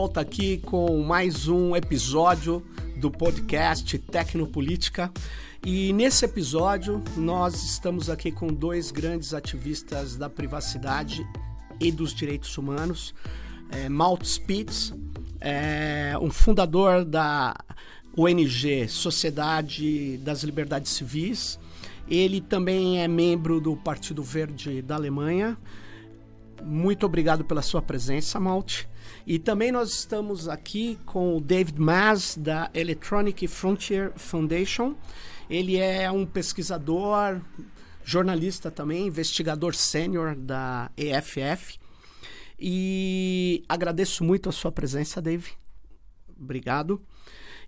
volta aqui com mais um episódio do podcast Tecnopolítica. E nesse episódio nós estamos aqui com dois grandes ativistas da privacidade e dos direitos humanos. É, Malt Spitz, é, um fundador da ONG Sociedade das Liberdades Civis. Ele também é membro do Partido Verde da Alemanha muito obrigado pela sua presença, Malte. E também nós estamos aqui com o David Mas, da Electronic Frontier Foundation. Ele é um pesquisador, jornalista também, investigador sênior da EFF. E agradeço muito a sua presença, Dave. Obrigado.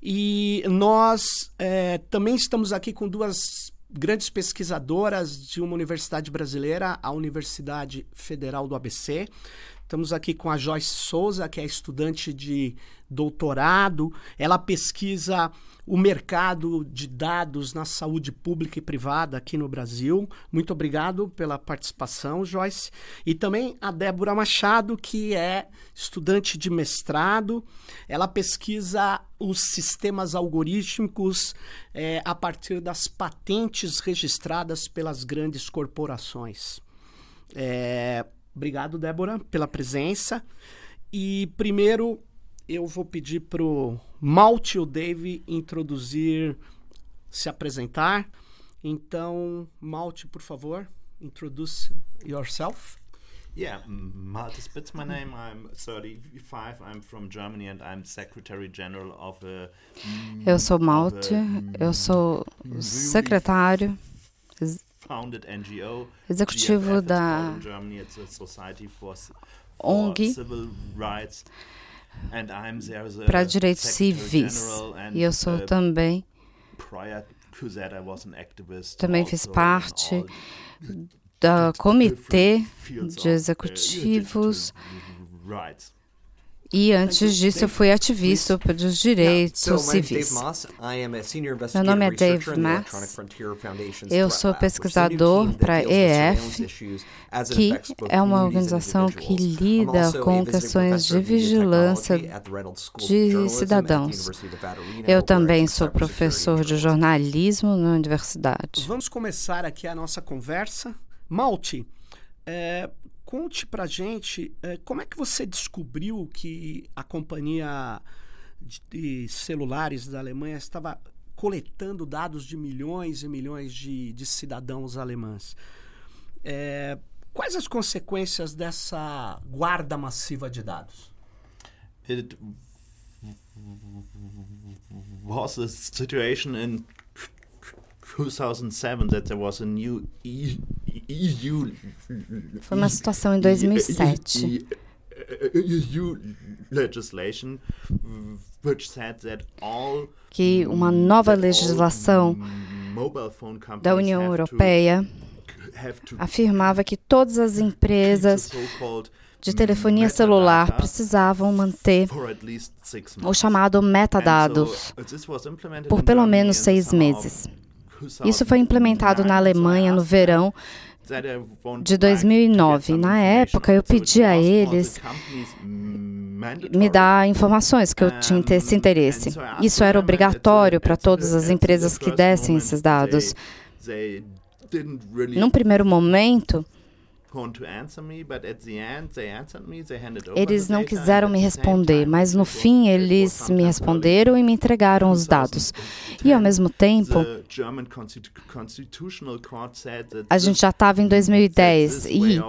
E nós é, também estamos aqui com duas grandes pesquisadoras de uma universidade brasileira, a Universidade Federal do ABC. Estamos aqui com a Joyce Souza, que é estudante de doutorado. Ela pesquisa o mercado de dados na saúde pública e privada aqui no Brasil. Muito obrigado pela participação, Joyce. E também a Débora Machado, que é estudante de mestrado. Ela pesquisa os sistemas algorítmicos é, a partir das patentes registradas pelas grandes corporações. É, obrigado, Débora, pela presença. E primeiro eu vou pedir para o Malte o Dave introduzir, se apresentar. Então, Malte, por favor, introduce yourself. Yeah, Malte Spitz, my name. I'm 35. I'm from Germany and I'm Secretary General of a. Eu sou Malte, eu sou secretário executivo da ONG para direitos civis. E eu sou uh, também. também fiz parte do comitê de executivos e antes disso, eu fui ativista dos direitos civis. Meu nome é Dave Mass. Eu sou pesquisador para a EF, que é uma organização que lida com questões de vigilância de cidadãos. Eu também sou professor de jornalismo na universidade. Vamos começar aqui a nossa conversa. Malte, é, Conte pra gente é, como é que você descobriu que a companhia de celulares da Alemanha estava coletando dados de milhões e milhões de, de cidadãos alemães. É, quais as consequências dessa guarda massiva de dados? It was a situation in 2007 that there was a new EU Foi uma situação em 2007. EU legislation which said that all que uma nova legislação da União Europeia afirmava que todas as empresas de telefonia celular precisavam manter o chamado metadados por pelo menos seis meses. Isso foi implementado na Alemanha no verão de 2009. Na época, eu pedi a eles me dar informações que eu tinha esse interesse. Isso era obrigatório para todas as empresas que dessem esses dados. Num primeiro momento, eles não quiseram me responder, mas no fim eles me responderam e me entregaram os dados. E ao mesmo tempo, a gente já estava em 2010 e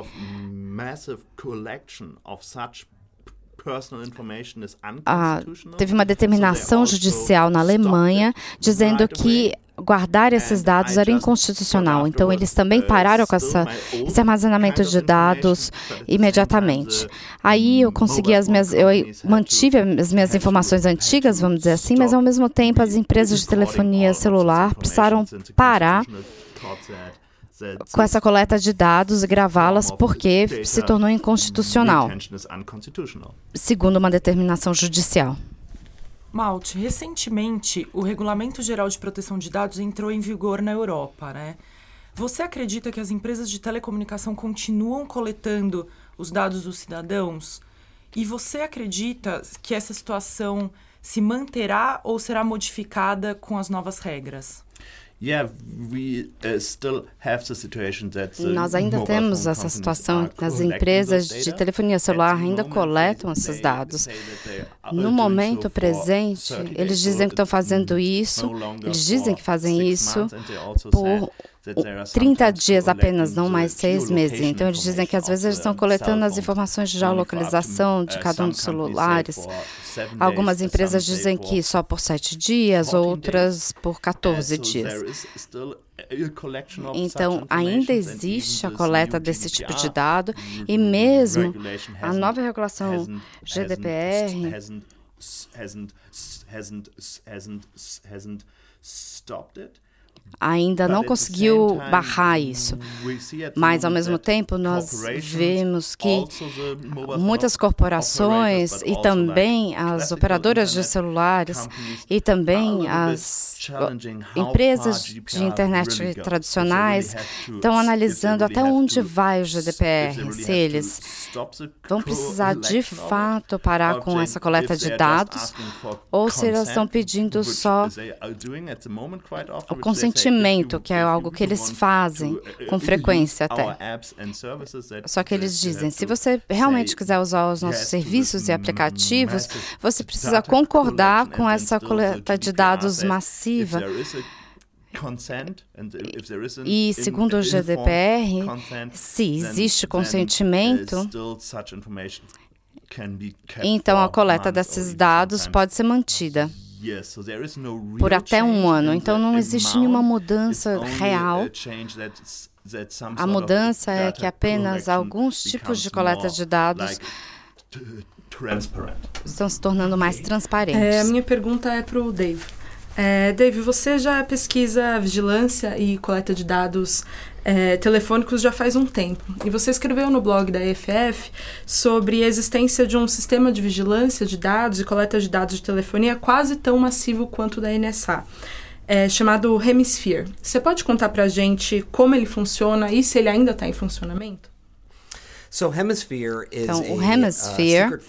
ah, teve uma determinação judicial na Alemanha dizendo que guardar esses dados era inconstitucional. Então, eles também pararam com essa, esse armazenamento de dados imediatamente. Aí eu consegui as minhas, eu mantive as minhas informações antigas, vamos dizer assim, mas ao mesmo tempo as empresas de telefonia celular precisaram parar com essa coleta de dados e gravá-las porque se tornou inconstitucional, segundo uma determinação judicial. Malte, recentemente o Regulamento Geral de Proteção de Dados entrou em vigor na Europa, né? Você acredita que as empresas de telecomunicação continuam coletando os dados dos cidadãos? E você acredita que essa situação se manterá ou será modificada com as novas regras? Nós ainda temos essa situação que as empresas de telefonia celular ainda coletam esses dados. No momento presente, eles dizem que estão fazendo isso, eles dizem que fazem isso por 30 dias apenas, não mais seis meses. Então, eles dizem que às vezes eles estão coletando as informações de geolocalização de cada um dos celulares. Algumas empresas dizem que só por sete dias, outras por 14 dias. Então, ainda existe a coleta desse tipo de dado e mesmo a nova regulação GDPR ainda não conseguiu barrar isso. Mas, ao mesmo tempo, nós vemos que muitas corporações e também as operadoras de celulares e também as empresas de internet tradicionais estão analisando até onde vai o GDPR, se eles vão precisar de fato parar com essa coleta de dados ou se elas estão pedindo só o consentimento, que é algo que eles fazem com frequência até. Só que eles dizem, se você realmente quiser usar os nossos serviços e aplicativos, você precisa concordar com essa coleta de dados massiva. E, segundo o GDPR, se existe consentimento, então a coleta desses dados pode ser mantida por até um ano. Então não existe nenhuma mudança real. A mudança é que apenas alguns tipos de coleta de dados estão se tornando mais transparentes. É, a minha pergunta é para o Dave. É, Dave, você já pesquisa vigilância e coleta de dados é, telefônicos já faz um tempo. E você escreveu no blog da EFF sobre a existência de um sistema de vigilância de dados e coleta de dados de telefonia quase tão massivo quanto o da NSA. É, chamado Hemisphere. Você pode contar para a gente como ele funciona e se ele ainda está em funcionamento? Então, o Hemisphere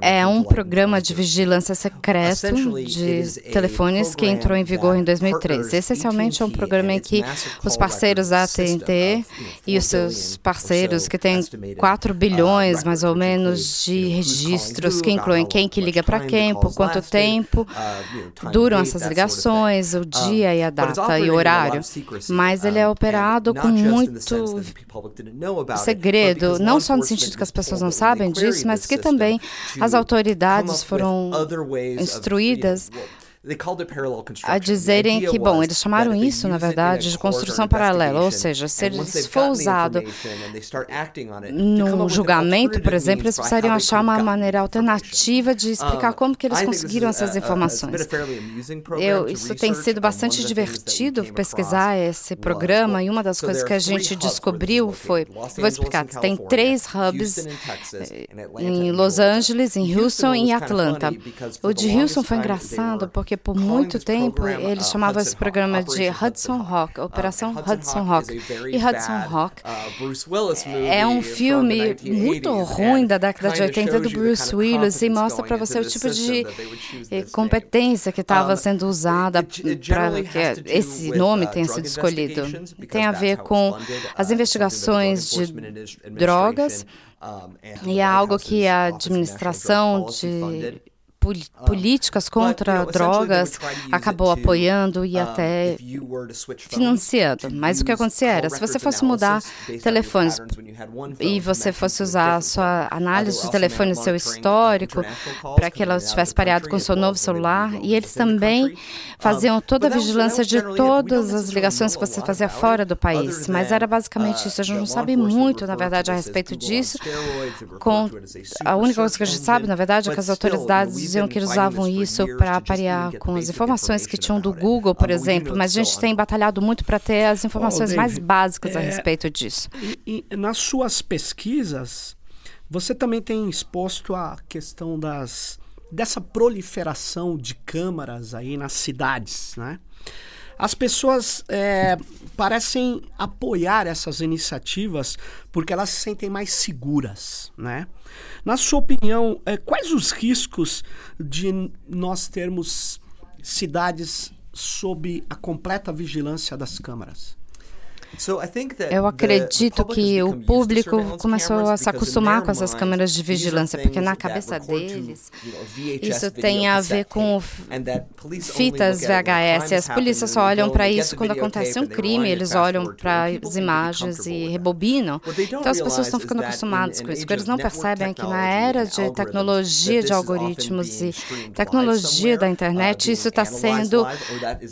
é um programa de vigilância secreto de telefones que entrou em vigor em 2013. Essencialmente, é um programa em que os parceiros da AT&T e os seus parceiros, que têm 4 uh, bilhões, mais ou menos, de registros, que incluem quem que liga para quem, por quanto tempo uh, duram essas ligações, o dia e a data e o horário. Mas ele é operado com muito segredo não só no sentido que as pessoas não sabem disso, mas que também as autoridades foram instruídas a dizerem que, bom, eles chamaram isso, na verdade, de construção paralela, ou seja, se isso for usado no julgamento, por exemplo, eles precisariam achar uma maneira alternativa de explicar como que eles conseguiram essas informações. Eu, isso tem sido bastante divertido pesquisar esse programa e uma das coisas que a gente descobriu foi, vou explicar, tem três hubs em Los Angeles, em Houston e em Atlanta. O de Houston foi engraçado porque por muito tempo eles uh, chamavam esse programa de Hudson Rock, Operação Hudson Rock. E Hudson Rock uh, é um filme muito ruim da década de 80 do Bruce Willis e mostra para você o tipo de eh, competência que estava sendo usada para que esse nome tenha sido escolhido. Tem a ver com as uh, investigações de drogas e é algo que a administração de políticas contra drogas acabou apoiando e até financiando. Mas o que acontecia era, se você fosse mudar telefones e você fosse usar a sua análise de telefone, seu histórico, para que ela estivesse pareado com o seu novo celular, e eles também faziam toda a vigilância de todas as ligações que você fazia fora do país. Mas era basicamente isso. A gente não sabe muito, na verdade, a respeito disso. Com a única coisa que a gente sabe, na verdade, é que as autoridades diziam que eles usavam isso para parear com as informações que tinham do Google, por exemplo, mas a gente tem batalhado muito para ter as informações mais básicas a é, respeito disso. E, e nas suas pesquisas, você também tem exposto a questão das dessa proliferação de câmaras aí nas cidades, né? As pessoas é, parecem apoiar essas iniciativas porque elas se sentem mais seguras, né? Na sua opinião, é, quais os riscos de nós termos cidades sob a completa vigilância das câmaras? Eu acredito que o público começou a se acostumar com essas câmeras de vigilância, porque na cabeça deles isso tem a ver com fitas VHS. As polícias só olham para isso quando acontece um crime, eles olham para as imagens e rebobinam. Então as pessoas estão ficando acostumadas com isso. O que eles não percebem é que na era de tecnologia de algoritmos e tecnologia da internet, isso está sendo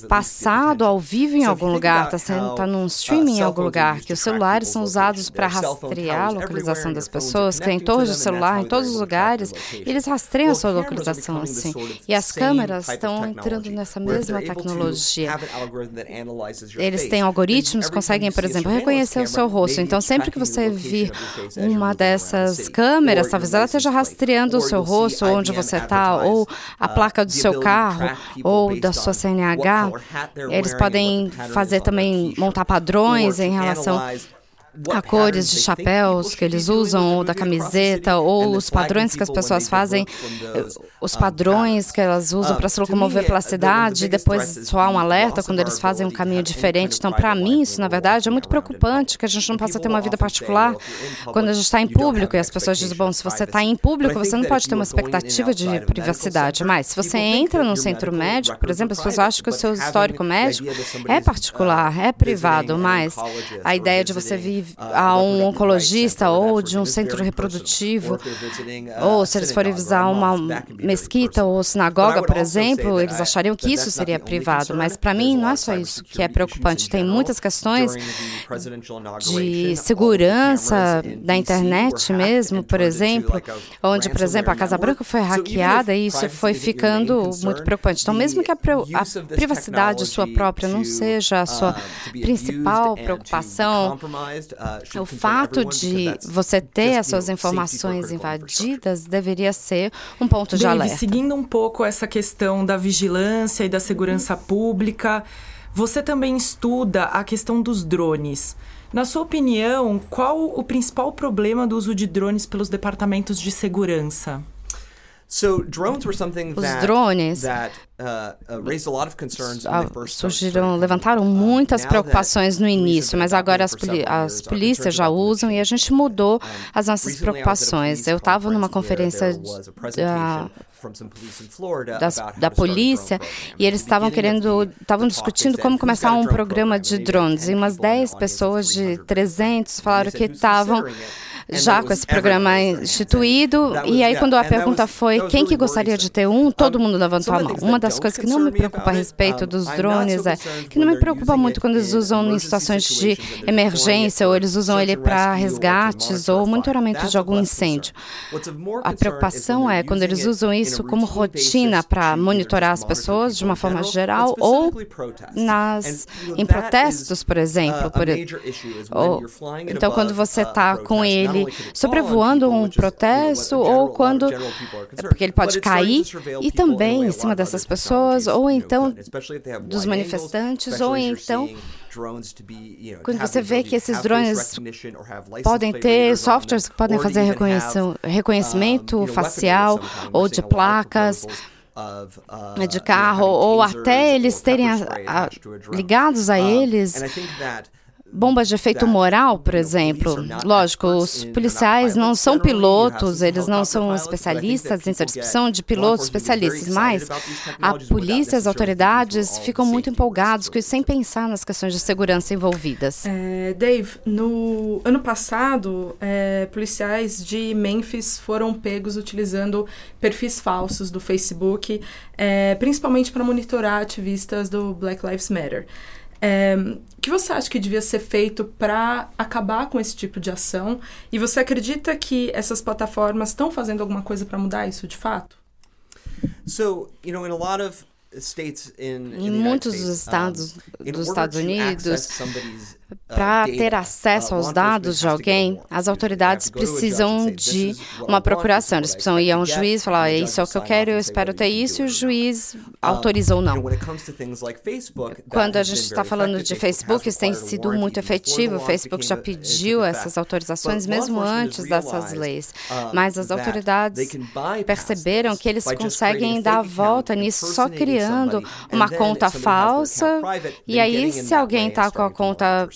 passado ao vivo em algum lugar, está sendo tá num streaming em algum lugar, que os celulares são usados para rastrear a localização das pessoas, que tem torres de celular em todos os lugares, e eles rastreiam a sua localização assim. E as câmeras estão entrando nessa mesma tecnologia. Eles têm algoritmos, conseguem, por exemplo, reconhecer o seu rosto. Então, sempre que você vir uma dessas câmeras, talvez ela esteja rastreando o seu rosto, onde você está, ou a placa do seu carro, ou da sua CNH. Eles podem fazer também, montar padrões em relação a cores de chapéus que eles usam, ou da camiseta, ou os padrões que as pessoas fazem, os padrões que elas usam para se locomover pela cidade, depois soar um alerta quando eles fazem um caminho diferente. Então, para mim, isso, na verdade, é muito preocupante, que a gente não possa ter uma vida particular quando a gente está em público, e as pessoas dizem, bom, se você está em público, você não pode ter uma expectativa de privacidade, mas se você entra no centro médico, por exemplo, as pessoas acham que o seu histórico médico é particular, é privado, mas a ideia de você vir a um oncologista ou de um centro reprodutivo, ou se eles forem visitar uma mesquita ou sinagoga, por exemplo, eles achariam que isso seria privado. Mas para mim não é só isso que é preocupante. Tem muitas questões de segurança da internet mesmo, por exemplo, onde, por exemplo, a Casa Branca foi hackeada e isso foi ficando muito preocupante. Então, mesmo que a, a privacidade sua própria não seja a sua principal preocupação, o fato de você ter as suas informações invadidas deveria ser um ponto de Dave, alerta. Seguindo um pouco essa questão da vigilância e da segurança pública, você também estuda a questão dos drones. Na sua opinião, qual o principal problema do uso de drones pelos departamentos de segurança? Os drones uh, uh, surgiram, levantaram uh, muitas preocupações no início, mas agora as, as polícias já usam e a gente mudou as nossas preocupações. Eu estava numa conferência da, da, da polícia e eles estavam querendo, estavam discutindo como começar um programa de drones. E umas 10 pessoas de 300 falaram que estavam já com esse programa instituído. E aí, quando a pergunta foi quem que gostaria de ter um, todo mundo levantou a mão. Uma das coisas que não me preocupa a respeito dos drones é que não me preocupa muito quando eles usam em situações de emergência ou eles usam ele para resgates ou monitoramento de algum incêndio. A preocupação é quando eles usam isso como rotina para monitorar as pessoas de uma forma geral ou nas, em protestos, por exemplo. Por, ou, então, quando você está com ele ele sobrevoando um protesto ou quando porque ele pode cair e também em cima dessas pessoas ou então dos manifestantes ou então quando você vê que esses drones podem ter softwares que podem fazer reconhecimento facial ou de placas de carro ou até eles terem a, a, ligados a eles bombas de efeito moral, por exemplo. Lógico, os policiais não são pilotos, eles não são especialistas em certificação de pilotos especialistas, mas a polícia, as autoridades ficam muito empolgados com isso, sem pensar nas questões de segurança envolvidas. É, Dave, no ano passado, é, policiais de Memphis foram pegos utilizando perfis falsos do Facebook, é, principalmente para monitorar ativistas do Black Lives Matter. É, o que você acha que devia ser feito para acabar com esse tipo de ação? E você acredita que essas plataformas estão fazendo alguma coisa para mudar isso de fato? So, you know, in a lot of em muitos dos estados dos Estados Unidos, para ter acesso aos dados de alguém, as autoridades precisam de uma procuração. Eles precisam ir a um juiz e falar: é isso é o que eu quero, eu espero ter isso, e o juiz autoriza ou não. Quando a gente está falando de Facebook, isso tem sido muito efetivo. O Facebook já pediu essas autorizações mesmo antes dessas leis. Mas as autoridades perceberam que eles conseguem dar a volta nisso só criando uma conta falsa. E aí, se alguém está com a conta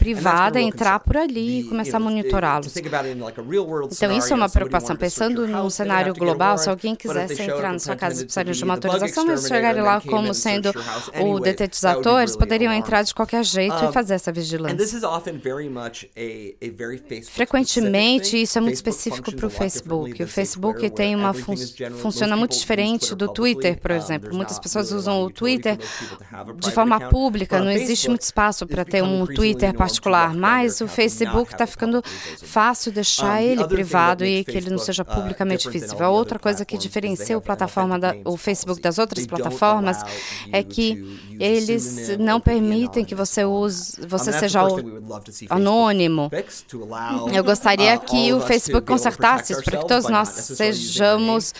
privada entrar por ali e começar a monitorá-los. Então, isso é uma preocupação. Pensando num cenário global, se alguém quisesse entrar na sua casa e precisaria de uma autorização, eles chegarem lá como sendo o detetizador, eles poderiam entrar de qualquer jeito e fazer essa vigilância. Frequentemente, isso é muito específico para o Facebook. O Facebook tem uma fun funciona muito diferente do Twitter, por exemplo. Muitas pessoas usam o Twitter de forma pública, não existe muito espaço para ter um Twitter particular particular, mas o Facebook está ficando fácil deixar ele privado e que ele não seja publicamente visível. A outra coisa que diferencia o, plataforma da, o Facebook das outras plataformas é que eles não permitem que você use, você seja anônimo. Eu gostaria que o Facebook consertasse isso, para que todos nós sejamos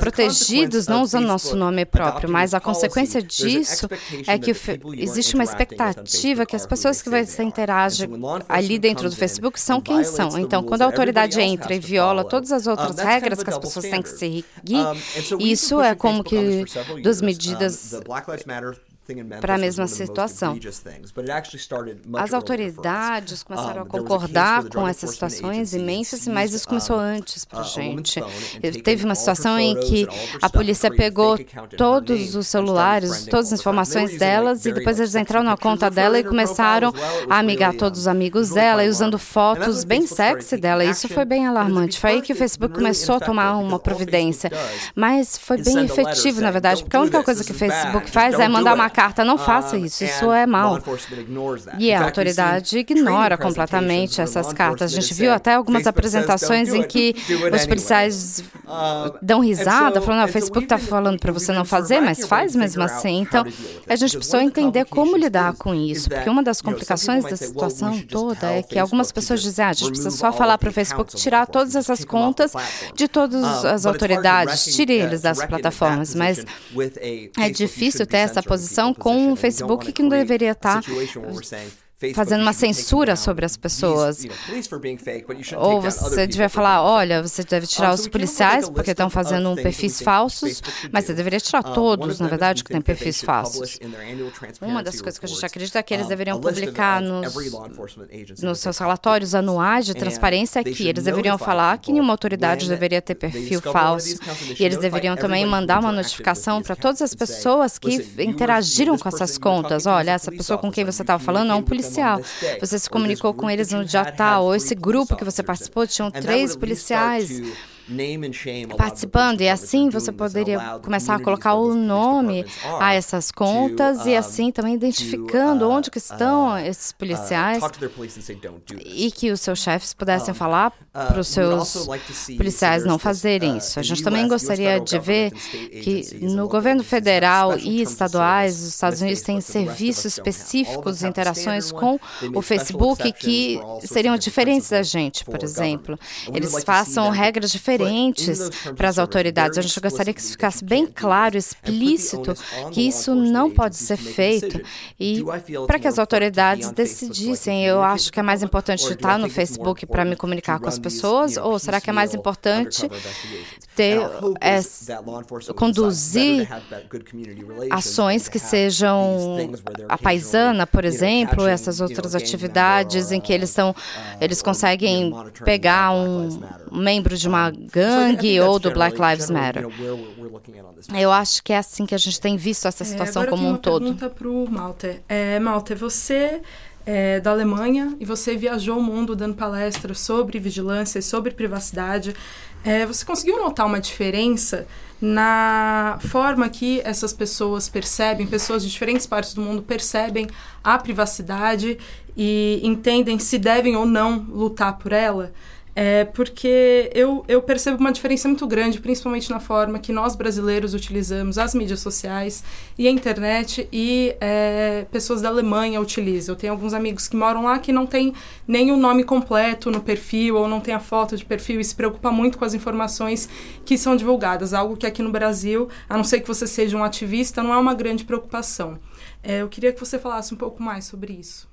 protegidos, não usando nosso nome próprio. Mas a consequência disso é que existe uma expectativa que as pessoas que vão ser interage ali dentro do Facebook são quem são. Então, quando a autoridade entra e viola todas as outras regras que as pessoas têm que seguir, isso é como que duas medidas para a mesma situação. As autoridades começaram a concordar com essas situações imensas, mas isso começou antes para a gente. Teve uma situação em que a polícia pegou todos os celulares, todas as informações delas, e depois eles entraram na conta dela e começaram a amigar todos os amigos dela e usando fotos bem sexy dela. Isso foi bem alarmante. Foi aí que o Facebook começou a tomar uma providência. Mas foi bem efetivo, na verdade, porque a única coisa que o Facebook faz é mandar uma carta, não faça isso, isso é mal. E a autoridade ignora completamente essas cartas. A gente viu até algumas apresentações em que os policiais dão risada, falando, ah, o Facebook está falando para você não fazer, mas faz mesmo assim. Então, a gente precisa entender como lidar com isso, porque uma das complicações da situação toda é que algumas pessoas dizem, ah, a gente precisa só falar para o Facebook tirar todas essas contas de todas as autoridades, tire eles das plataformas, mas é difícil ter essa posição com um Facebook que não deveria estar fazendo uma censura sobre as pessoas. Ou você devia falar, olha, você deve tirar os policiais porque estão fazendo perfis falsos, mas você deveria tirar todos, na verdade, que têm perfis falsos. Uma das coisas que a gente acredita é que eles deveriam publicar nos, nos seus relatórios anuais de transparência que eles deveriam falar que nenhuma autoridade deveria ter perfil falso. E eles deveriam também mandar uma notificação para todas as pessoas que interagiram com essas contas. Olha, essa pessoa com quem você estava falando é um policial policial. Você se comunicou com eles no dia tal, ou esse grupo que você participou, tinham três policiais participando, e assim você poderia começar a colocar o nome a essas contas e assim também identificando uh, onde que estão uh, esses uh, policiais e que os seus chefes pudessem falar para os seus policiais não fazerem isso. A gente também gostaria de ver que no governo federal e estaduais, os Estados Unidos têm serviços específicos, interações com o Facebook que seriam diferentes da gente, por exemplo. Eles façam regras diferentes diferentes para as autoridades. A gente gostaria que isso ficasse bem claro, explícito, que isso não pode ser feito e para que as autoridades decidissem. Eu acho que é mais importante estar no Facebook para me comunicar com as pessoas ou será que é mais importante ter é, conduzir ações que sejam a paisana, por exemplo, essas outras atividades em que eles são eles conseguem pegar um membro de uma gangue ou do Black Lives Matter. Eu acho que é assim que a gente tem visto essa é, situação é, como um todo. Pergunta para o Malter. É, Malter, você é da Alemanha e você viajou o mundo dando palestras sobre vigilância e sobre privacidade. É, você conseguiu notar uma diferença na forma que essas pessoas percebem, pessoas de diferentes partes do mundo percebem a privacidade e entendem se devem ou não lutar por ela? É porque eu, eu percebo uma diferença muito grande, principalmente na forma que nós brasileiros utilizamos as mídias sociais e a internet e é, pessoas da Alemanha utilizam. Eu tenho alguns amigos que moram lá que não tem nem o nome completo no perfil ou não tem a foto de perfil e se preocupa muito com as informações que são divulgadas, algo que aqui no Brasil, a não ser que você seja um ativista, não é uma grande preocupação. É, eu queria que você falasse um pouco mais sobre isso.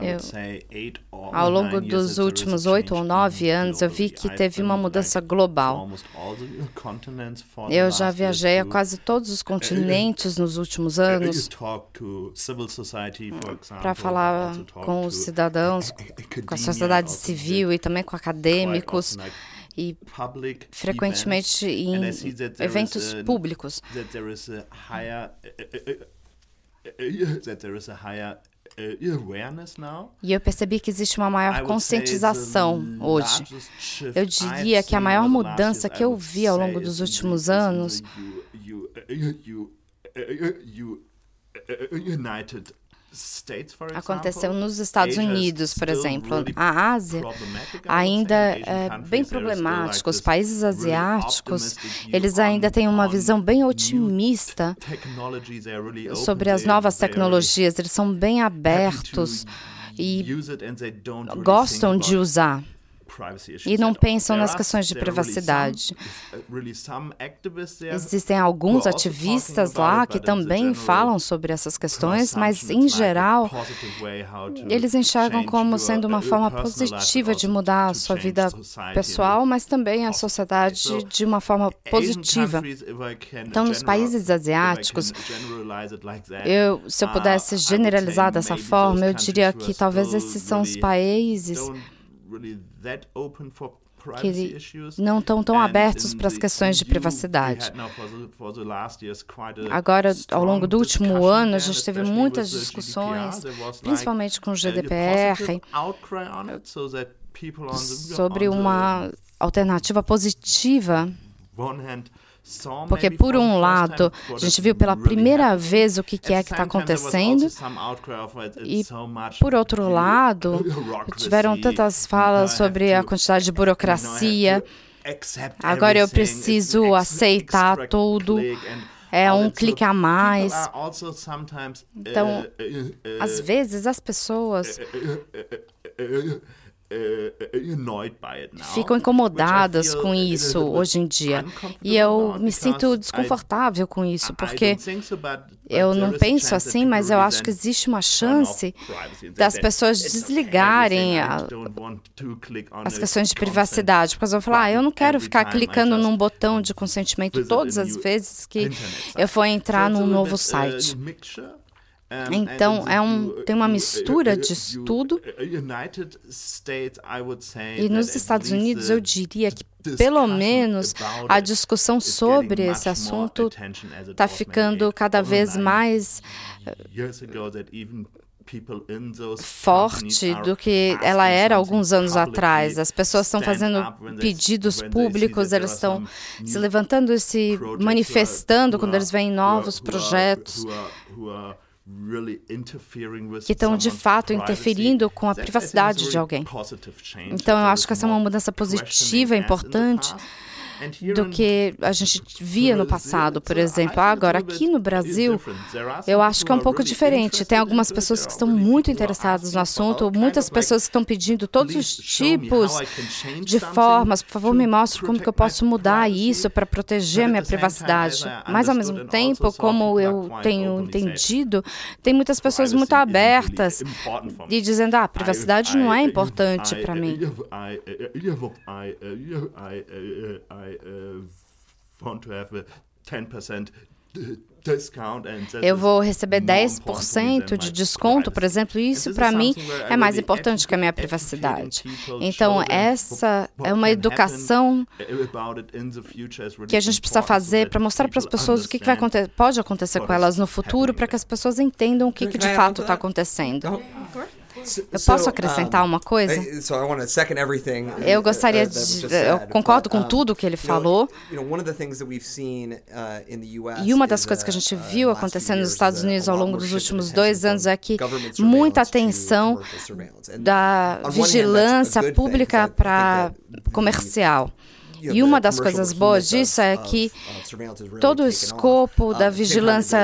Eu, ao longo dos últimos oito ou nove anos, eu vi que teve uma mudança global. Eu já viajei a quase todos os continentes nos últimos anos para falar com os cidadãos, com a sociedade civil e também com acadêmicos e frequentemente em eventos públicos. E eu percebi que existe uma maior conscientização hoje. Eu diria que a maior mudança que eu vi ao longo dos últimos anos Aconteceu nos Estados Unidos, por exemplo. A Ásia ainda é bem problemática. Os países asiáticos, eles ainda têm uma visão bem otimista sobre as novas tecnologias. Eles são bem abertos e gostam de usar e não pensam nas questões de privacidade. Existem alguns ativistas lá que também falam sobre essas questões, mas, em geral, eles enxergam como sendo uma forma positiva de mudar a sua vida pessoal, mas também a sociedade de uma forma positiva. Então, nos países asiáticos, eu, se eu pudesse generalizar dessa forma, eu diria que talvez esses são os países que não estão tão abertos para as questões de privacidade. Agora, ao longo do último ano, a gente teve muitas discussões, principalmente com o GDPR, sobre uma alternativa positiva porque, por um lado, a gente viu pela primeira vez o que, que é que está acontecendo, e, por outro lado, tiveram tantas falas sobre a quantidade de burocracia. Agora eu preciso aceitar tudo. é um clique a mais. Então, às vezes as pessoas ficam incomodadas com isso hoje em dia. E eu me sinto desconfortável com isso, porque eu não penso assim, mas eu acho que existe uma chance das pessoas desligarem a, as questões de privacidade. Porque elas vão falar, ah, eu não quero ficar clicando num botão de consentimento todas as vezes que eu for entrar num novo site. Então, é um, tem uma mistura de tudo. E nos Estados Unidos, eu diria que, pelo menos, a discussão sobre esse assunto está ficando cada vez mais forte do que ela era alguns anos atrás. As pessoas estão fazendo pedidos públicos, elas estão se levantando e se manifestando quando eles veem novos projetos que estão de fato interferindo com a privacidade de alguém. Então, eu acho que essa é uma mudança positiva, importante do que a gente via no passado, por exemplo. Agora, aqui no Brasil, eu acho que é um pouco diferente. Tem algumas pessoas que estão muito interessadas no assunto, muitas pessoas que estão pedindo todos os tipos de formas. Por favor, me mostre como que eu posso mudar isso para proteger a minha privacidade. Mas, ao mesmo tempo, como eu tenho entendido, tem muitas pessoas muito abertas e dizendo, ah, privacidade não é importante para mim. I uh, want to have a 10% eu vou receber 10% de desconto, por exemplo, isso para mim é mais importante que a minha privacidade. Então, essa é uma educação que a gente precisa fazer para mostrar para as pessoas o que, que vai acontecer, pode acontecer com elas no futuro, para que as pessoas entendam o que, que de fato está acontecendo. Eu posso acrescentar uma coisa? Eu gostaria de. Eu concordo com tudo que ele falou. E uma das coisas que a gente viu acontecendo nos Estados Unidos ao longo dos últimos dois anos é que muita atenção da vigilância pública para comercial. E uma das coisas boas disso é que todo o escopo da vigilância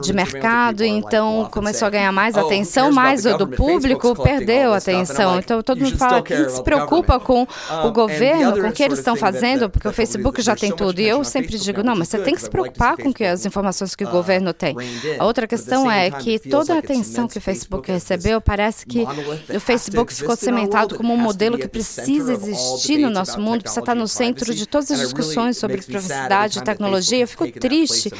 de mercado, então começou a ganhar mais atenção, mas o do público perdeu a atenção. Então todo mundo fala que se preocupa com o governo, com o que eles estão fazendo, porque o Facebook já tem tudo. E eu sempre digo, não, mas você tem que se preocupar com que as informações que o governo tem. A outra questão é que toda a atenção que o Facebook recebeu, parece que o Facebook ficou cimentado como um modelo que precisa existir no nosso mundo, precisa estar no centro de todas as discussões sobre privacidade e tecnologia. Eu fico triste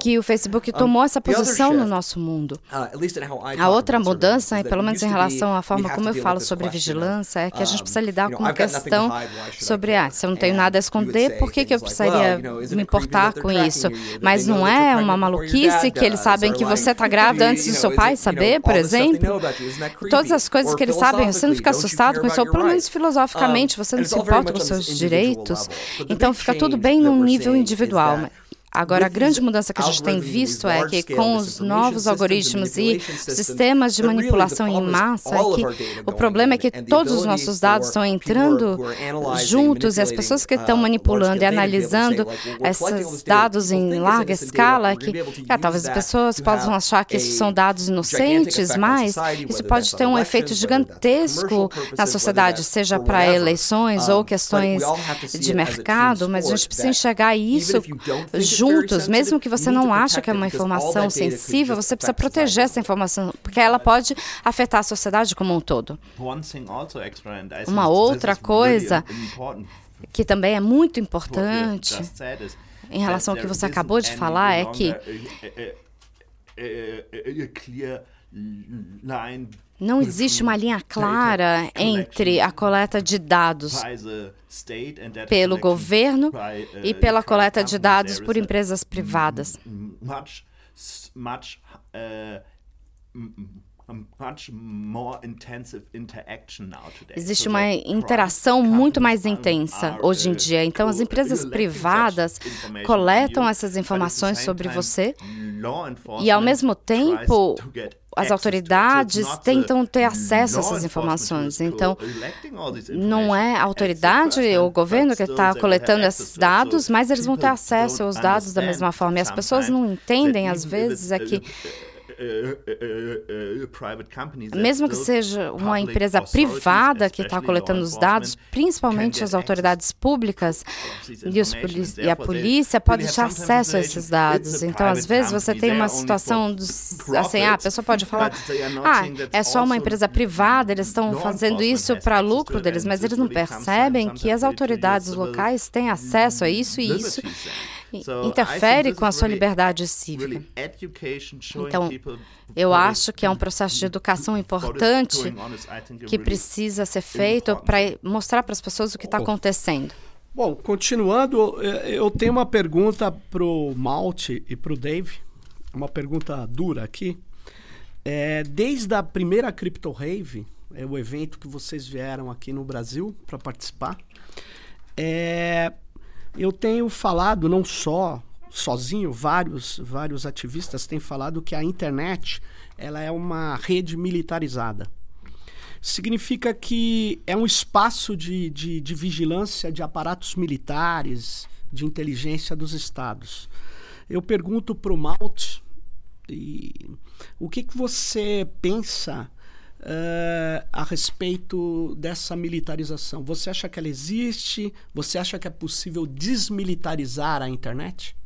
que o Facebook tomou essa posição no nosso mundo. Uh, a outra mudança, pelo menos em relação à forma como eu falo sobre vigilância, é que a gente precisa lidar com uma questão sobre, ah, se eu não tenho nada a esconder, por que, que eu precisaria me importar com isso? Mas não é uma maluquice que eles sabem que você está grávida antes do seu pai saber, por exemplo? Todas as coisas que eles sabem, você não fica assustado com isso, ou pelo menos filosoficamente você não se importa com seus direitos, então fica tudo bem num nível individual. Agora, a grande mudança que a gente tem visto é que com os novos algoritmos e sistemas de manipulação em massa, é o problema é que todos os nossos dados estão entrando juntos e as pessoas que estão manipulando e analisando esses dados em larga escala, que é, talvez as pessoas possam achar que esses são dados inocentes, mas isso pode ter um efeito gigantesco na sociedade, seja para eleições ou questões de mercado, mas a gente precisa enxergar isso juntos, mesmo que você não ache que é uma informação sensível, você precisa proteger essa informação, porque ela pode afetar a sociedade como um todo. Uma outra coisa que também é muito importante em relação ao que você acabou de falar é que não existe uma linha clara entre a coleta de dados pelo governo e pela coleta de dados por empresas privadas. Existe uma interação muito mais intensa hoje em dia. Então, as empresas privadas coletam essas informações sobre você e, ao mesmo tempo, as autoridades tentam ter acesso a essas informações. Então, não é a autoridade ou o governo que está coletando esses dados, mas eles vão ter acesso aos dados da mesma forma. E as pessoas não entendem, às vezes, é que mesmo que seja uma empresa privada que está coletando os dados, principalmente as autoridades públicas e, os e a polícia podem ter acesso a esses dados. Então, às vezes, você tem uma situação dos, assim, ah, a pessoa pode falar, ah, é só uma empresa privada, eles estão fazendo isso para lucro deles, mas eles não percebem que as autoridades locais têm acesso a isso e isso interfere com a sua liberdade cívica. Então, eu acho que é um processo de educação importante que precisa ser feito para mostrar para as pessoas o que está acontecendo. Bom, continuando, eu tenho uma pergunta para o Malte e para o Dave, uma pergunta dura aqui. É, desde a primeira Crypto Rave, é o evento que vocês vieram aqui no Brasil para participar, é, eu tenho falado não só sozinho, vários vários ativistas têm falado que a internet ela é uma rede militarizada. Significa que é um espaço de, de, de vigilância de aparatos militares, de inteligência dos estados. Eu pergunto para o Malt, o que, que você pensa uh, a respeito dessa militarização? Você acha que ela existe? Você acha que é possível desmilitarizar a internet?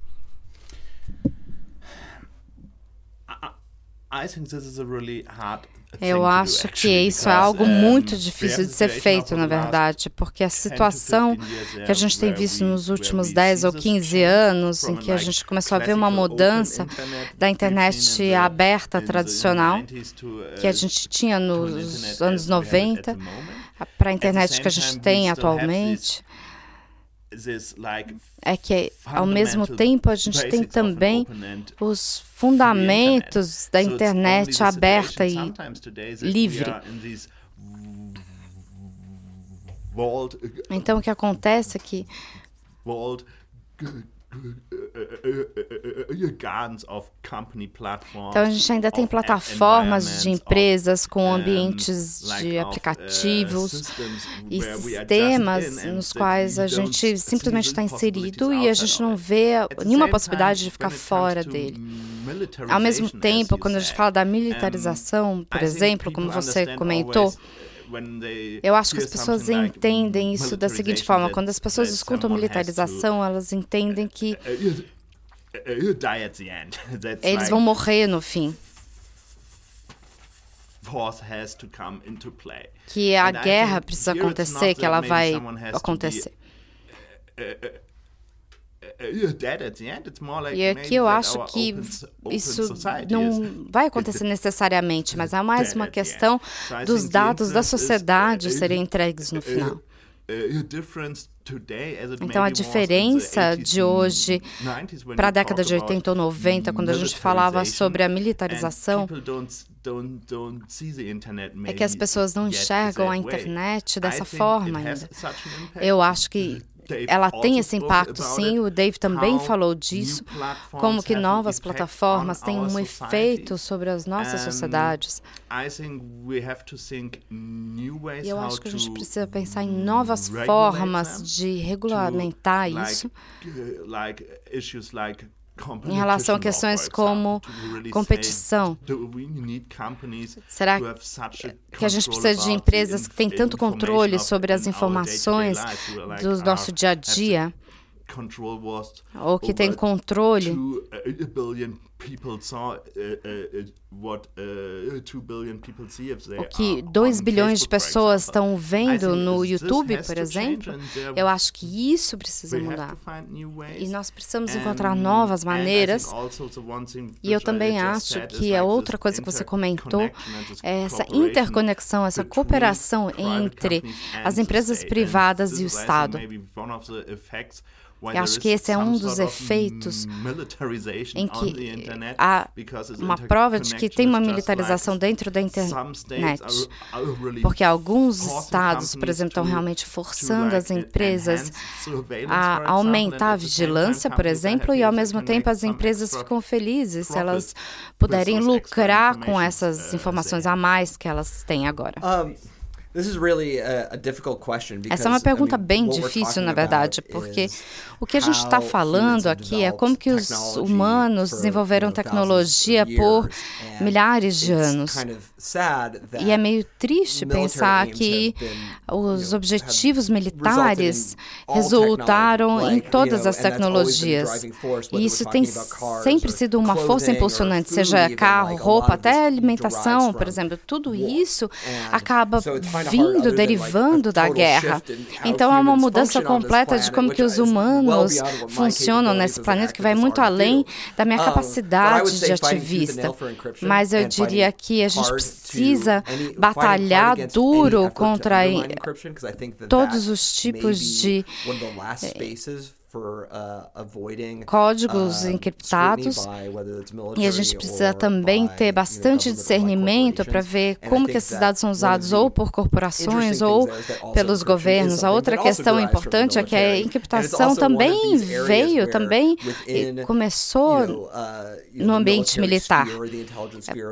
I think this is a really hard eu acho que isso é algo muito difícil de ser feito, na verdade, porque a situação que a gente tem visto nos últimos 10 ou 15 anos, em que a gente começou a ver uma mudança da internet aberta tradicional, que a gente tinha nos anos 90, para a internet que a gente tem atualmente. É que, ao mesmo tempo, a gente tem também os fundamentos da internet aberta e livre. Então, o que acontece é que então a gente ainda tem plataformas de empresas com ambientes de aplicativos e sistemas nos quais a gente simplesmente está inserido e a gente não vê nenhuma possibilidade de ficar fora dele. Ao mesmo tempo, quando a gente fala da militarização, por exemplo, como você comentou, eu acho que as pessoas entendem isso da seguinte forma: quando as pessoas escutam militarização, elas entendem que eles vão morrer no fim. Que a guerra precisa acontecer, que ela vai acontecer. E aqui eu acho que isso não vai acontecer necessariamente, mas há mais uma questão dos dados da sociedade serem entregues no final. Então, a diferença de hoje para a década de 80 ou 90, quando a gente falava sobre a militarização, é que as pessoas não enxergam a internet dessa forma ainda. Eu acho que ela tem esse impacto, sim. O Dave também falou disso, como que novas plataformas têm um efeito sobre as nossas sociedades. E eu acho que a gente precisa pensar em novas formas de regulamentar isso em relação a questões como competição. Será que a gente precisa de empresas que têm tanto controle sobre as informações do nosso dia a dia? Ou que têm controle o que 2 bilhões de pessoas estão vendo no YouTube, por exemplo, eu acho que isso precisa mudar. E nós precisamos encontrar novas maneiras. E eu também acho que a outra coisa que você comentou é essa interconexão, essa cooperação entre as empresas privadas e o Estado. Eu acho que esse é um dos efeitos em que há uma prova de que tem uma militarização dentro da internet. Porque alguns estados, por exemplo, estão realmente forçando as empresas a aumentar a vigilância, por exemplo, e ao mesmo tempo as empresas ficam felizes se elas puderem lucrar com essas informações a mais que elas têm agora. Essa é uma pergunta bem difícil, na verdade, porque o que a gente está falando aqui é como que os humanos desenvolveram tecnologia por milhares de anos. E é meio triste pensar que os objetivos militares resultaram em todas as tecnologias. E isso tem sempre sido uma força impulsionante, seja carro, roupa, até alimentação, por exemplo. Tudo isso acaba vindo, derivando da guerra. Então há uma mudança completa de como que os humanos funcionam nesse planeta que vai muito além da minha capacidade de ativista. Mas eu diria que a gente precisa batalhar duro contra todos os tipos de códigos uh, encriptados. e a gente precisa também ter bastante discernimento para ver como que esses dados são usados ou por corporações ou pelos governos. A outra questão importante é que a encriptação também veio, também começou uh, no ambiente militar,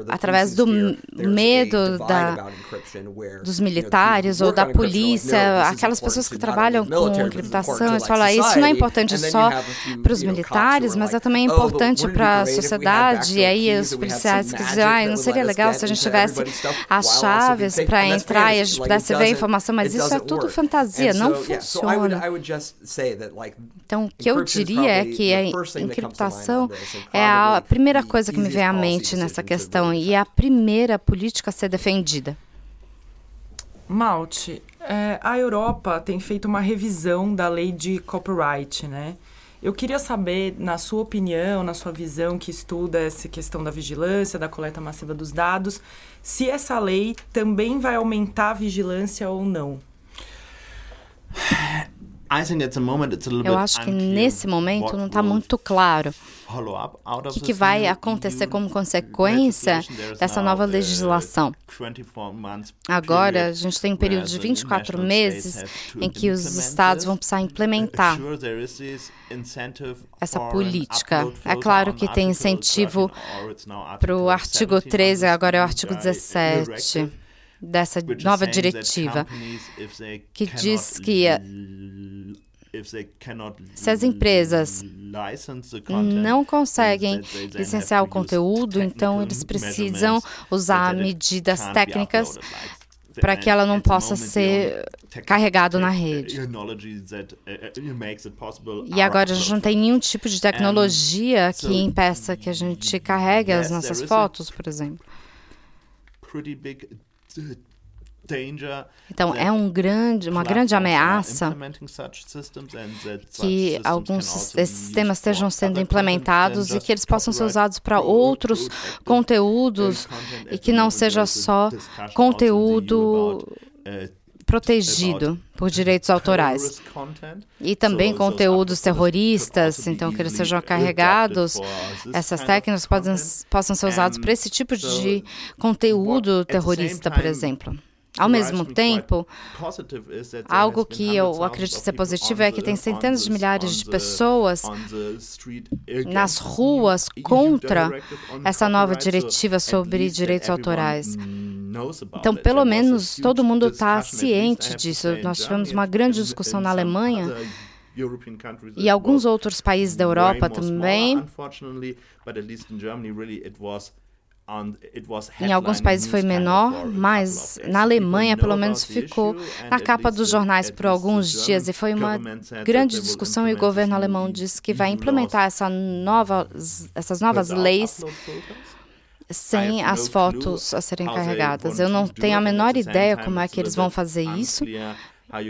através do medo da, dos militares ou da polícia, aquelas pessoas que trabalham com encriptação, eles falam, isso não é importante importante só para os militares, mas é também oh, importante para a sociedade. E aí os policiais que dizem, ah, não seria legal se a gente tivesse as chaves para entrar e a gente pudesse ver a informação, mas isso é tudo fantasia, não funciona. Então, o que eu diria é que a encriptação é a primeira coisa que me vem à mente nessa questão e é a primeira política a ser defendida. Malte, é, a Europa tem feito uma revisão da lei de copyright, né? Eu queria saber, na sua opinião, na sua visão que estuda essa questão da vigilância, da coleta massiva dos dados, se essa lei também vai aumentar a vigilância ou não. Eu acho que nesse momento não está muito claro o que, que vai acontecer como consequência dessa nova legislação. Agora, a gente tem um período de 24 meses em que os estados vão precisar implementar essa política. É claro que tem incentivo para o artigo 13, agora é o artigo 17 dessa nova diretiva, que diz que se as empresas não conseguem licenciar o conteúdo, então eles precisam usar medidas técnicas para que ela não possa ser carregado na rede. E agora a gente não tem nenhum tipo de tecnologia que impeça que a gente carregue as nossas fotos, por exemplo. Então, é um grande, uma grande ameaça que alguns desses sistemas estejam sendo implementados e que eles possam ser usados para outros conteúdos e que não seja só conteúdo protegido por direitos autorais. E também conteúdos terroristas, então que eles sejam carregados, essas técnicas podem, possam ser usados para esse tipo de conteúdo terrorista, por exemplo. Ao mesmo tempo, algo que eu acredito ser positivo é que tem centenas de milhares de pessoas nas ruas contra essa nova diretiva sobre direitos autorais. Então, pelo menos todo mundo está ciente disso. Nós tivemos uma grande discussão na Alemanha e alguns outros países da Europa também. Em alguns países foi menor, mas na Alemanha, pelo menos, ficou na capa dos jornais por alguns dias e foi uma grande discussão. E o governo alemão disse que vai implementar essa nova, essas novas leis sem as fotos a serem carregadas. Eu não tenho a menor ideia como é que eles vão fazer isso,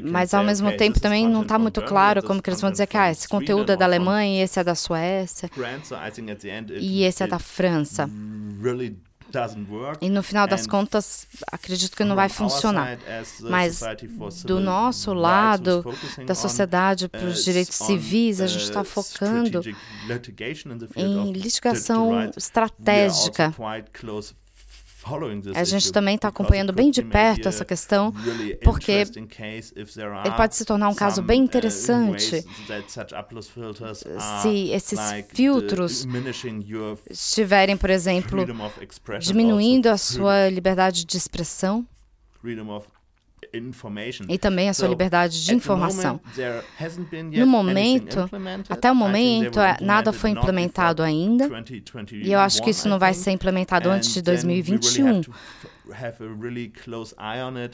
mas ao mesmo tempo também não está muito claro como que eles vão dizer que ah, esse conteúdo é da Alemanha, esse é da Suécia. E esse é da França. E no final das contas, acredito que não vai funcionar. Mas do nosso lado, da sociedade para os direitos civis, a gente está focando em litigação estratégica a gente também está acompanhando bem de perto essa questão, porque ele pode se tornar um caso bem uh, interessante. se esses filtros estiverem, por exemplo, diminuindo a sua liberdade de expressão e também a sua liberdade de informação. No momento, até o momento, é, nada foi implementado ainda, e eu acho que isso não vai ser implementado antes de 2021.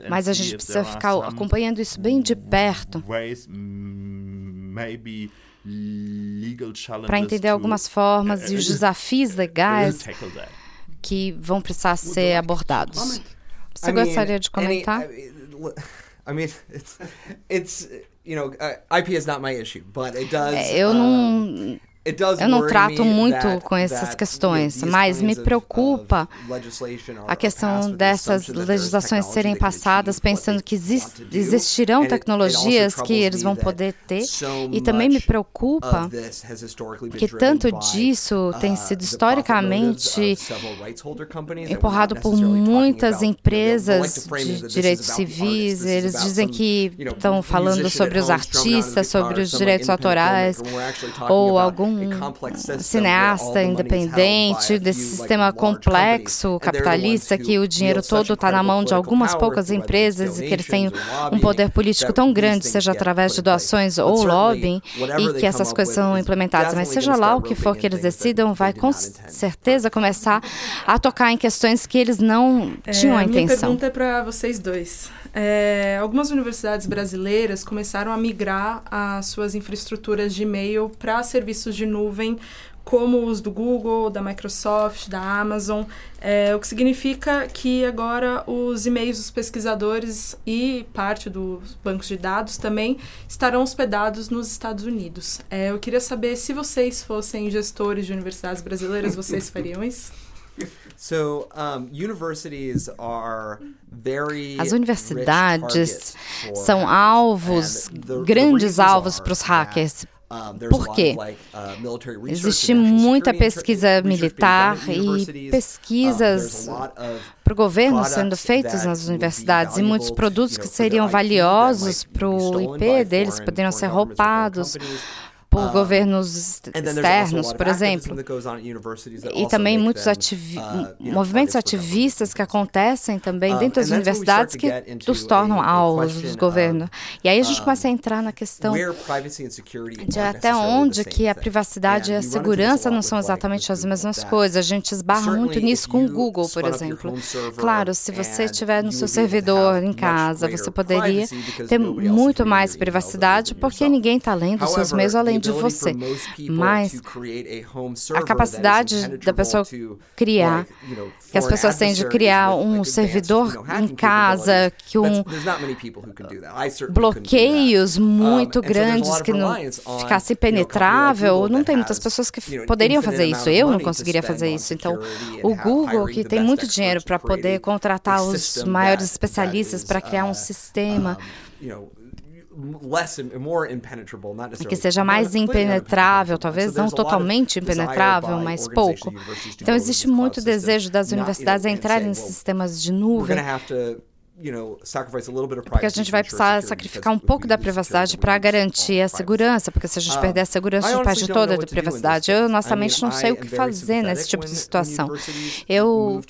Mas a gente precisa ficar acompanhando isso bem de perto para entender algumas formas e os desafios legais que vão precisar ser abordados. Você gostaria de comentar? I mean, it's it's you know, IP is not my issue, but it does. Eu não uh, Eu não trato muito com essas questões, mas me preocupa a questão dessas legislações serem passadas pensando que existirão tecnologias que eles vão poder ter, e também me preocupa que tanto disso tem uh, sido historicamente empurrado por muitas empresas de direitos civis. Eles dizem que estão falando sobre os artistas, sobre os direitos autorais, ou algum um cineasta independente desse sistema complexo capitalista que o dinheiro todo está na mão de algumas poucas empresas e que eles têm um poder político tão grande, seja através de doações ou lobbying, e que essas coisas são implementadas. Mas seja lá o que for que eles decidam, vai com certeza começar a tocar em questões que eles não tinham a intenção. Minha pergunta é para vocês dois. É, algumas universidades brasileiras começaram a migrar as suas infraestruturas de e-mail para serviços de nuvem, como os do Google, da Microsoft, da Amazon, é, o que significa que agora os e-mails dos pesquisadores e parte dos bancos de dados também estarão hospedados nos Estados Unidos. É, eu queria saber se vocês fossem gestores de universidades brasileiras, vocês fariam isso? As universidades são alvos, grandes alvos para os hackers. Por quê? Existe muita pesquisa militar e pesquisas para o governo sendo feitas nas universidades e muitos produtos que seriam valiosos para o IP deles poderiam ser roubados por uh, governos externos, por exemplo. E também muitos ativi uh, movimentos ativistas que acontecem também dentro das universidades que os tornam alvos dos governos. E aí a gente começa a entrar na questão de até onde que a privacidade e a segurança não são exatamente as mesmas coisas. A gente esbarra muito nisso com o Google, por exemplo. Claro, se você estiver no seu servidor em casa, você poderia ter muito mais privacidade porque ninguém está lendo os seus meios além de você. Mas a capacidade da pessoa criar, que as pessoas têm de criar um servidor em casa, que um bloqueios muito grandes que não ficasse penetrável, não tem muitas pessoas que poderiam fazer isso. Eu não conseguiria fazer isso. Então, o Google, que tem muito dinheiro para poder contratar os maiores especialistas para criar um uh, sistema que seja mais impenetrável, talvez não totalmente impenetrável, mas pouco. Então existe muito desejo das universidades a entrarem em sistemas de nuvem porque a gente vai precisar sacrificar um pouco da privacidade para garantir a segurança, porque se a gente perder a segurança, a gente perde toda a privacidade. Eu, honestamente, não sei o que fazer nesse tipo de situação. Eu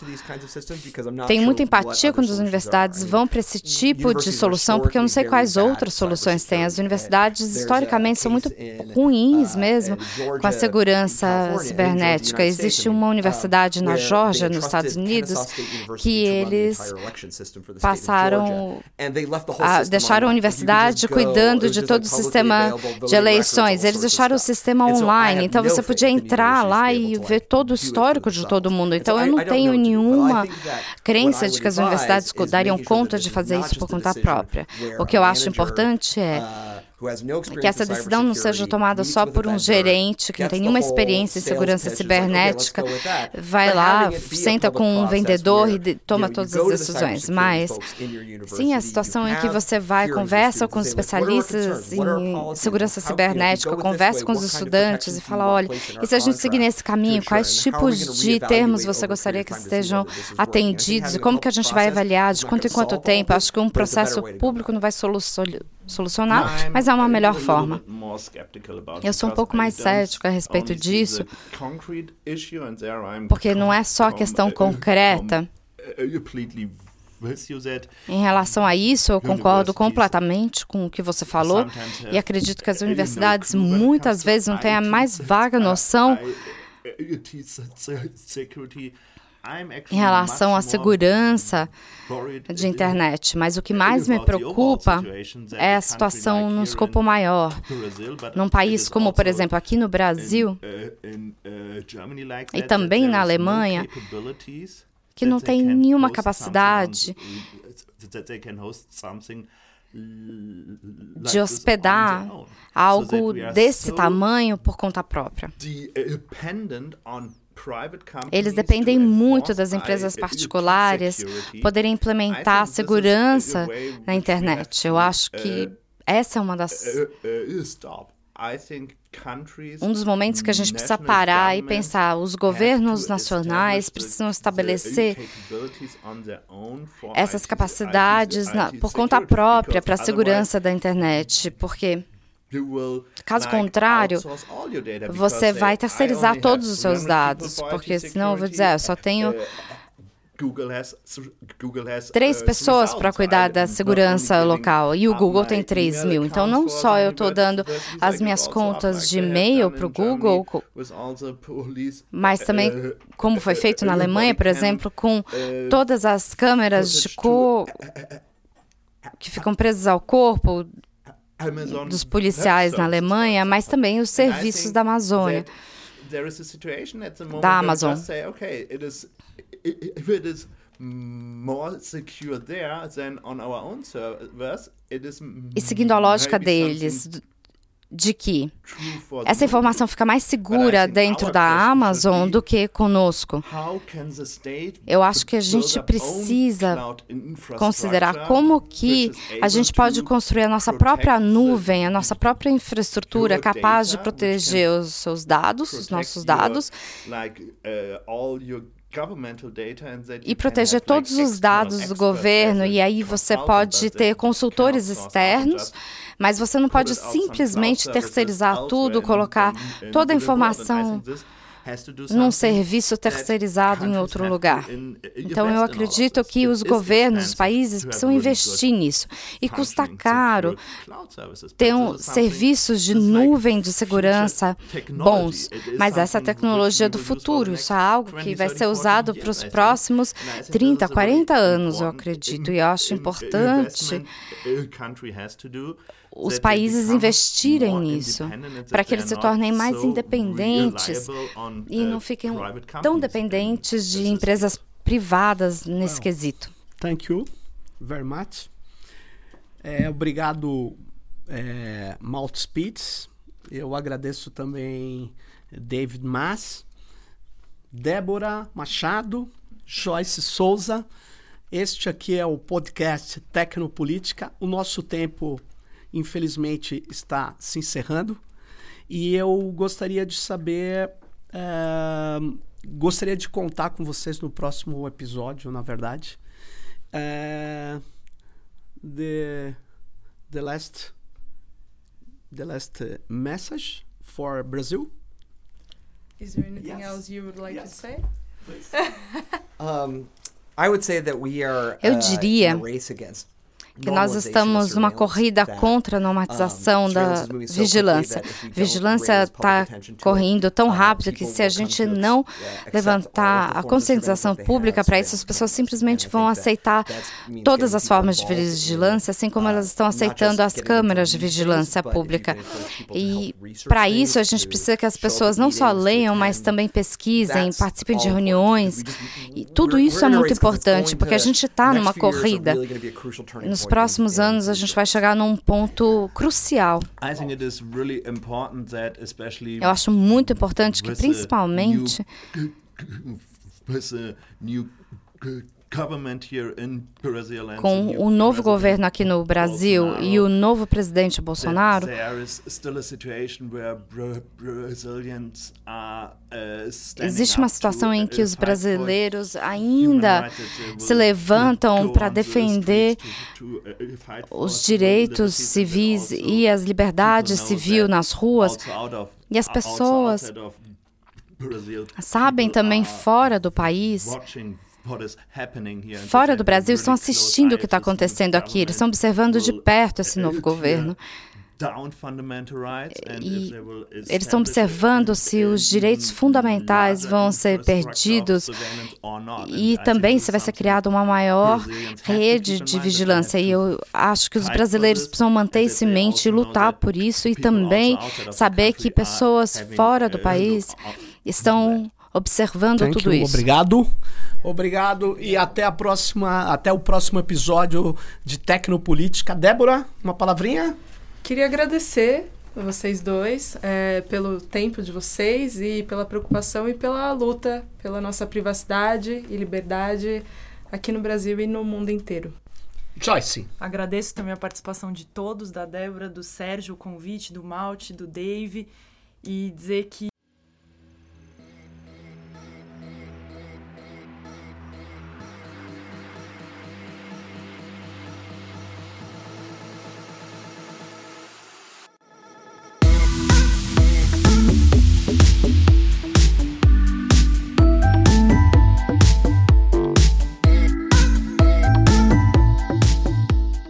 tenho muita empatia quando as universidades vão para esse tipo de solução, porque eu não sei quais outras soluções têm. As universidades, historicamente, são muito ruins uh, mesmo com a segurança cibernética. Existe uma universidade na Geórgia, nos Estados Unidos, que eles passaram passaram a, deixaram a universidade cuidando de todo o sistema de eleições. Eles deixaram o sistema online, então você podia entrar lá e ver todo o histórico de todo mundo. Então eu não tenho nenhuma crença de que as universidades dariam conta de fazer isso por conta própria. O que eu acho importante é que essa decisão não seja tomada só por um gerente que não tem nenhuma experiência em segurança cibernética, vai lá, senta com um vendedor e toma todas as decisões. Mas, sim, a situação em que você vai, conversa com os especialistas em segurança cibernética, conversa com os estudantes e fala, olha, e se a gente seguir nesse caminho, quais tipos de termos você gostaria que estejam atendidos? e como que a gente vai avaliar, de quanto em quanto tempo? Acho que um processo público não vai solucionar solucionar, mas há uma melhor forma. Eu sou um pouco mais cético a respeito disso, porque não é só questão concreta. Em relação a isso, eu concordo completamente com o que você falou e acredito que as universidades muitas vezes não têm a mais vaga noção em relação à segurança de internet, mas o que mais me preocupa é a situação num escopo maior. Num país como, por exemplo, aqui no Brasil e também na Alemanha, que não tem nenhuma capacidade de hospedar algo desse tamanho por conta própria. Eles dependem muito das empresas particulares poderem implementar segurança na internet. Eu acho que uh, essa é uma das uh, uh, um dos momentos que a gente precisa parar e pensar, os governos nacionais precisam estabelecer essas capacidades na, por conta própria para a segurança da internet, porque Caso contrário, você vai terceirizar todos os seus dados, porque senão eu vou dizer, eu só tenho três uh, pessoas para cuidar da segurança local e o Google tem 3 mil. Então, não só eu estou dando as minhas contas de e-mail para o Google, mas também, uh, como foi feito na Alemanha, por exemplo, com todas as câmeras de cor que ficam presas ao corpo dos policiais na Alemanha, mas também os serviços da Amazônia. Da Amazon. E seguindo a lógica deles, de que essa informação fica mais segura dentro da Amazon do que conosco. Eu acho que a gente precisa considerar como que a gente pode construir a nossa própria nuvem, a nossa própria infraestrutura capaz de proteger os seus dados, os nossos dados, e proteger todos os dados do governo, e aí você pode ter consultores externos, mas você não pode simplesmente terceirizar tudo, colocar toda a informação num serviço terceirizado em outro lugar. Então, eu acredito que os governos, os países precisam investir nisso. E custa caro ter um, serviços de nuvem de segurança bons, mas essa é a tecnologia do futuro. Isso é algo que vai ser usado para os próximos 30, 40 anos, eu acredito. E eu acho importante os países investirem nisso, para que eles se tornem mais independentes e não fiquem tão dependentes de empresas privadas nesse quesito. Thank you very much. É, obrigado, é, Malt Spitz. Eu agradeço também David Mass, Débora Machado, Joyce Souza. Este aqui é o podcast Tecnopolítica. O nosso tempo infelizmente está se encerrando. E eu gostaria de saber. Uh, gostaria de contar com vocês no próximo episódio, na verdade. Uh, the, the last the last message for Brazil. Is there anything yes. else you would like yes. to say? um, I would say that we are Eu diria uh, in a race against que nós estamos numa corrida contra a normatização da vigilância. Vigilância está correndo tão rápido que se a gente não levantar a conscientização pública para isso, as pessoas simplesmente vão aceitar todas as formas de vigilância, assim como elas estão aceitando as câmeras de vigilância pública. E para isso a gente precisa que as pessoas não só leiam, mas também pesquisem, participem de reuniões. E tudo isso é muito importante, porque a gente está numa corrida. Nos próximos anos a gente vai chegar num ponto crucial. Eu acho muito importante que, principalmente, com o novo governo aqui no Brasil e o novo presidente Bolsonaro, uh, existe uma situação em que os brasileiros ainda se levantam para defender uh, os direitos civis e as liberdades civis nas ruas. E as pessoas sabem também fora do país fora do Brasil estão assistindo o que está acontecendo aqui, eles estão observando de perto esse novo governo. E eles estão observando se os direitos fundamentais vão ser perdidos e também se vai ser criada uma maior rede de vigilância. E eu acho que os brasileiros precisam manter isso em mente e lutar por isso e também saber que pessoas fora do país estão observando Thank tudo you. isso. Obrigado. Obrigado e até a próxima, até o próximo episódio de Tecnopolítica. Débora, uma palavrinha? Queria agradecer a vocês dois é, pelo tempo de vocês e pela preocupação e pela luta pela nossa privacidade e liberdade aqui no Brasil e no mundo inteiro. Joyce. Agradeço também a participação de todos, da Débora, do Sérgio, o convite, do Malte, do Dave, e dizer que